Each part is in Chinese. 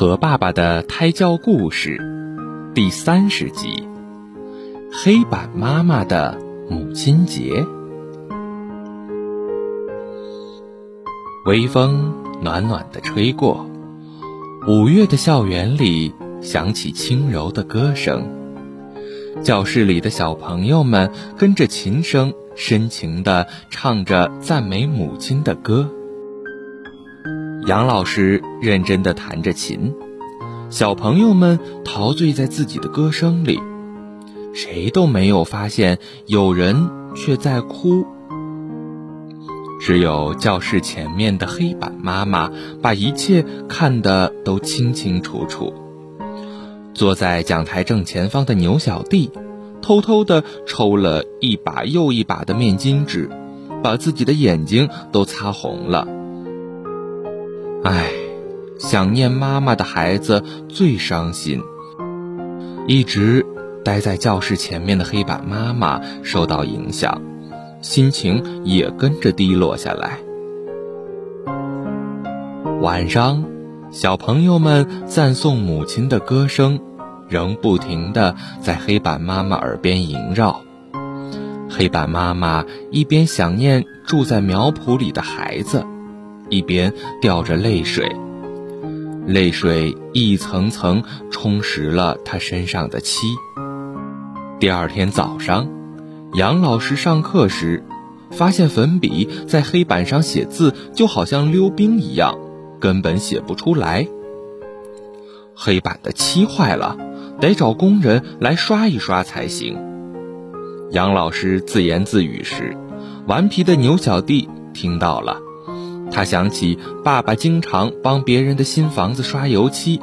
和爸爸的胎教故事第三十集：黑板妈妈的母亲节。微风暖暖的吹过，五月的校园里响起轻柔的歌声，教室里的小朋友们跟着琴声深情地唱着赞美母亲的歌。杨老师认真地弹着琴，小朋友们陶醉在自己的歌声里，谁都没有发现有人却在哭。只有教室前面的黑板妈妈把一切看得都清清楚楚。坐在讲台正前方的牛小弟，偷偷地抽了一把又一把的面巾纸，把自己的眼睛都擦红了。唉，想念妈妈的孩子最伤心。一直待在教室前面的黑板妈妈受到影响。心情也跟着低落下来。晚上，小朋友们赞颂母亲的歌声，仍不停地在黑板妈妈耳边萦绕。黑板妈妈一边想念住在苗圃里的孩子，一边掉着泪水，泪水一层层充实了他身上的漆。第二天早上。杨老师上课时，发现粉笔在黑板上写字就好像溜冰一样，根本写不出来。黑板的漆坏了，得找工人来刷一刷才行。杨老师自言自语时，顽皮的牛小弟听到了，他想起爸爸经常帮别人的新房子刷油漆，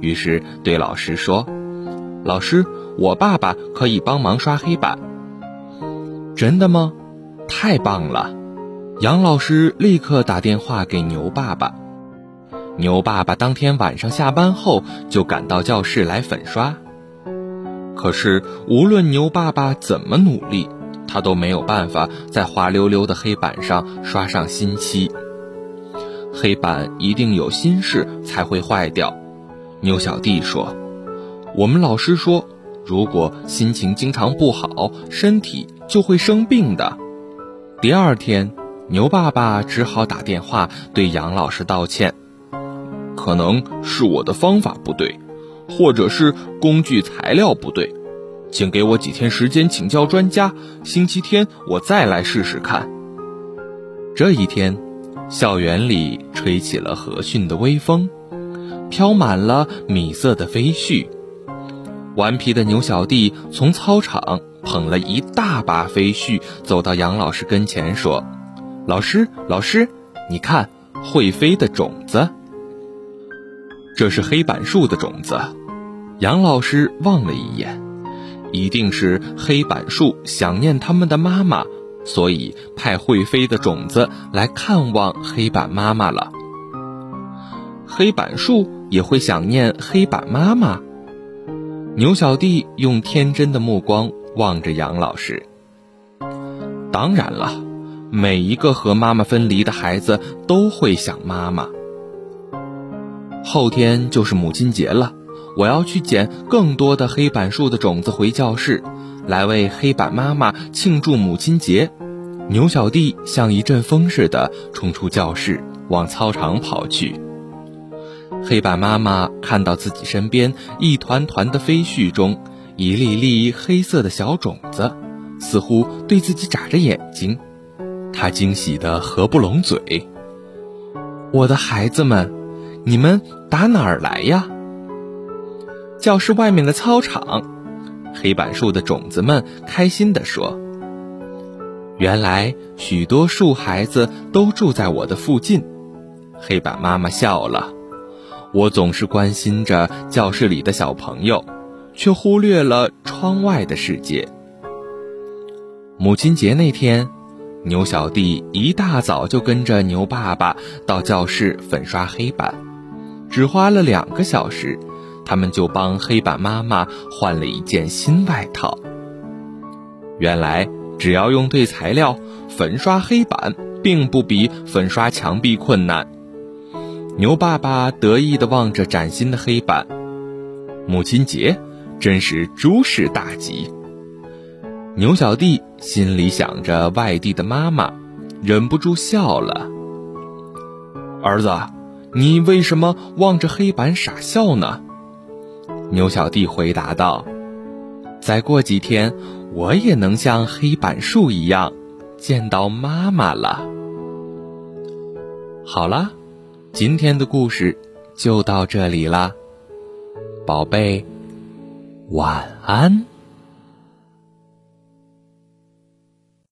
于是对老师说：“老师，我爸爸可以帮忙刷黑板。”真的吗？太棒了！杨老师立刻打电话给牛爸爸。牛爸爸当天晚上下班后就赶到教室来粉刷。可是无论牛爸爸怎么努力，他都没有办法在滑溜溜的黑板上刷上新漆。黑板一定有心事才会坏掉。牛小弟说：“我们老师说。”如果心情经常不好，身体就会生病的。第二天，牛爸爸只好打电话对杨老师道歉，可能是我的方法不对，或者是工具材料不对，请给我几天时间请教专家，星期天我再来试试看。这一天，校园里吹起了和煦的微风，飘满了米色的飞絮。顽皮的牛小弟从操场捧了一大把飞絮，走到杨老师跟前说：“老师，老师，你看，会飞的种子。这是黑板树的种子。”杨老师望了一眼，一定是黑板树想念他们的妈妈，所以派会飞的种子来看望黑板妈妈了。黑板树也会想念黑板妈妈。牛小弟用天真的目光望着杨老师。当然了，每一个和妈妈分离的孩子都会想妈妈。后天就是母亲节了，我要去捡更多的黑板树的种子回教室，来为黑板妈妈庆祝母亲节。牛小弟像一阵风似的冲出教室，往操场跑去。黑板妈妈看到自己身边一团团的飞絮中，一粒粒黑色的小种子，似乎对自己眨着眼睛，她惊喜得合不拢嘴。我的孩子们，你们打哪儿来呀？教室外面的操场，黑板树的种子们开心地说：“原来许多树孩子都住在我的附近。”黑板妈妈笑了。我总是关心着教室里的小朋友，却忽略了窗外的世界。母亲节那天，牛小弟一大早就跟着牛爸爸到教室粉刷黑板，只花了两个小时，他们就帮黑板妈妈换了一件新外套。原来，只要用对材料，粉刷黑板并不比粉刷墙壁困难。牛爸爸得意地望着崭新的黑板，母亲节真是诸事大吉。牛小弟心里想着外地的妈妈，忍不住笑了。儿子，你为什么望着黑板傻笑呢？牛小弟回答道：“再过几天，我也能像黑板树一样，见到妈妈了。”好啦。今天的故事就到这里啦，宝贝，晚安。